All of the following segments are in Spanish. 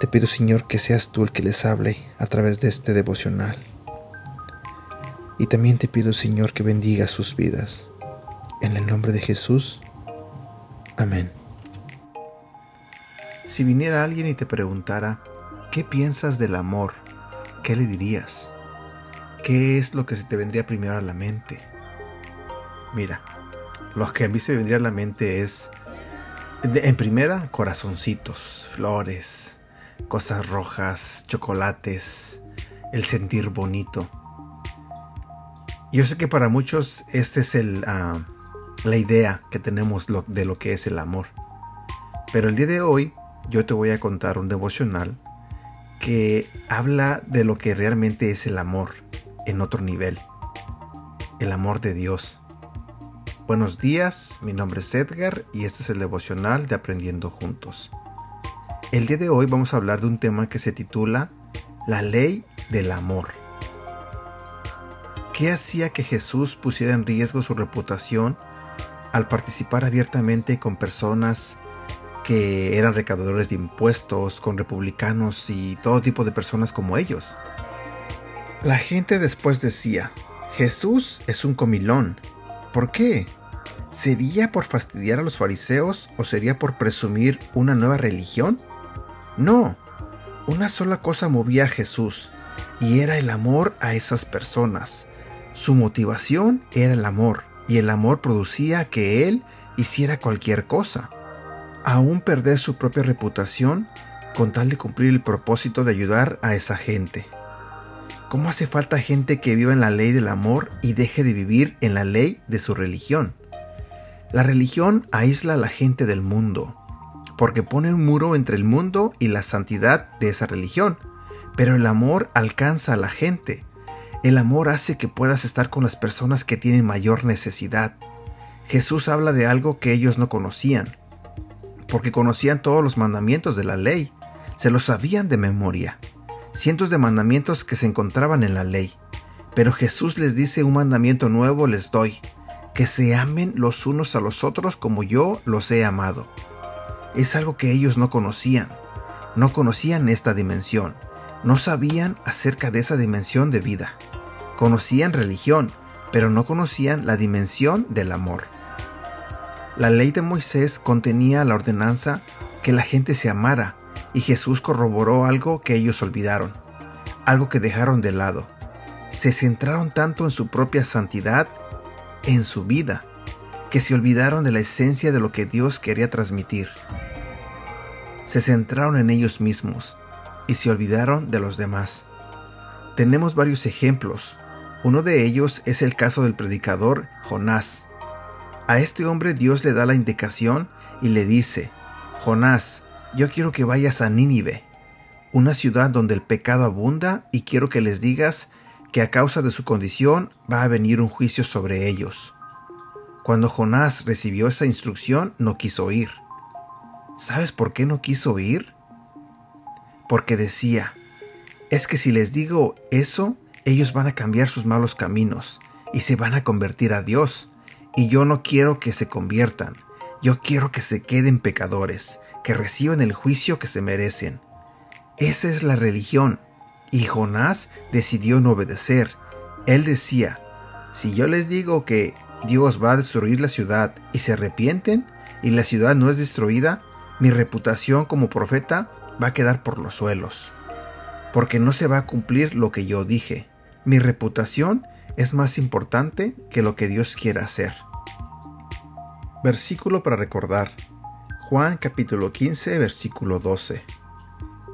Te pido, Señor, que seas tú el que les hable a través de este devocional. Y también te pido, Señor, que bendiga sus vidas. En el nombre de Jesús. Amén. Si viniera alguien y te preguntara, ¿qué piensas del amor? ¿Qué le dirías? ¿Qué es lo que se te vendría primero a la mente? Mira, lo que a mí se vendría a la mente es, en primera, corazoncitos, flores, cosas rojas, chocolates, el sentir bonito. Yo sé que para muchos esta es ah, la idea que tenemos de lo que es el amor. Pero el día de hoy yo te voy a contar un devocional que habla de lo que realmente es el amor en otro nivel. El amor de Dios. Buenos días, mi nombre es Edgar y este es el devocional de Aprendiendo Juntos. El día de hoy vamos a hablar de un tema que se titula La ley del amor. ¿Qué hacía que Jesús pusiera en riesgo su reputación al participar abiertamente con personas que eran recaudadores de impuestos, con republicanos y todo tipo de personas como ellos. La gente después decía, Jesús es un comilón. ¿Por qué? ¿Sería por fastidiar a los fariseos o sería por presumir una nueva religión? No, una sola cosa movía a Jesús, y era el amor a esas personas. Su motivación era el amor, y el amor producía que Él hiciera cualquier cosa aún perder su propia reputación con tal de cumplir el propósito de ayudar a esa gente. ¿Cómo hace falta gente que viva en la ley del amor y deje de vivir en la ley de su religión? La religión aísla a la gente del mundo, porque pone un muro entre el mundo y la santidad de esa religión, pero el amor alcanza a la gente. El amor hace que puedas estar con las personas que tienen mayor necesidad. Jesús habla de algo que ellos no conocían, porque conocían todos los mandamientos de la ley, se los sabían de memoria, cientos de mandamientos que se encontraban en la ley. Pero Jesús les dice un mandamiento nuevo les doy, que se amen los unos a los otros como yo los he amado. Es algo que ellos no conocían, no conocían esta dimensión, no sabían acerca de esa dimensión de vida. Conocían religión, pero no conocían la dimensión del amor. La ley de Moisés contenía la ordenanza que la gente se amara y Jesús corroboró algo que ellos olvidaron, algo que dejaron de lado. Se centraron tanto en su propia santidad, en su vida, que se olvidaron de la esencia de lo que Dios quería transmitir. Se centraron en ellos mismos y se olvidaron de los demás. Tenemos varios ejemplos. Uno de ellos es el caso del predicador Jonás a este hombre Dios le da la indicación y le dice, Jonás, yo quiero que vayas a Nínive, una ciudad donde el pecado abunda, y quiero que les digas que a causa de su condición va a venir un juicio sobre ellos. Cuando Jonás recibió esa instrucción, no quiso ir. ¿Sabes por qué no quiso ir? Porque decía, es que si les digo eso, ellos van a cambiar sus malos caminos y se van a convertir a Dios, y yo no quiero que se conviertan, yo quiero que se queden pecadores, que reciban el juicio que se merecen. Esa es la religión. Y Jonás decidió no obedecer. Él decía, si yo les digo que Dios va a destruir la ciudad y se arrepienten y la ciudad no es destruida, mi reputación como profeta va a quedar por los suelos. Porque no se va a cumplir lo que yo dije. Mi reputación es más importante que lo que Dios quiera hacer. Versículo para recordar. Juan capítulo 15, versículo 12.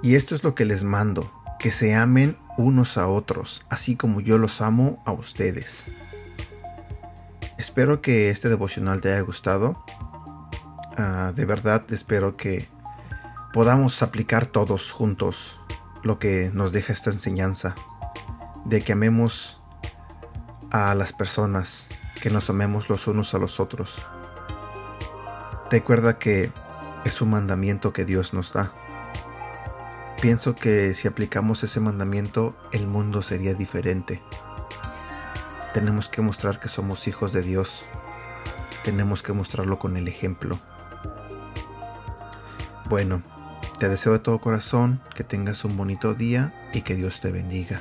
Y esto es lo que les mando, que se amen unos a otros, así como yo los amo a ustedes. Espero que este devocional te haya gustado. Ah, de verdad espero que podamos aplicar todos juntos lo que nos deja esta enseñanza, de que amemos a las personas, que nos amemos los unos a los otros. Recuerda que es un mandamiento que Dios nos da. Pienso que si aplicamos ese mandamiento, el mundo sería diferente. Tenemos que mostrar que somos hijos de Dios. Tenemos que mostrarlo con el ejemplo. Bueno, te deseo de todo corazón que tengas un bonito día y que Dios te bendiga.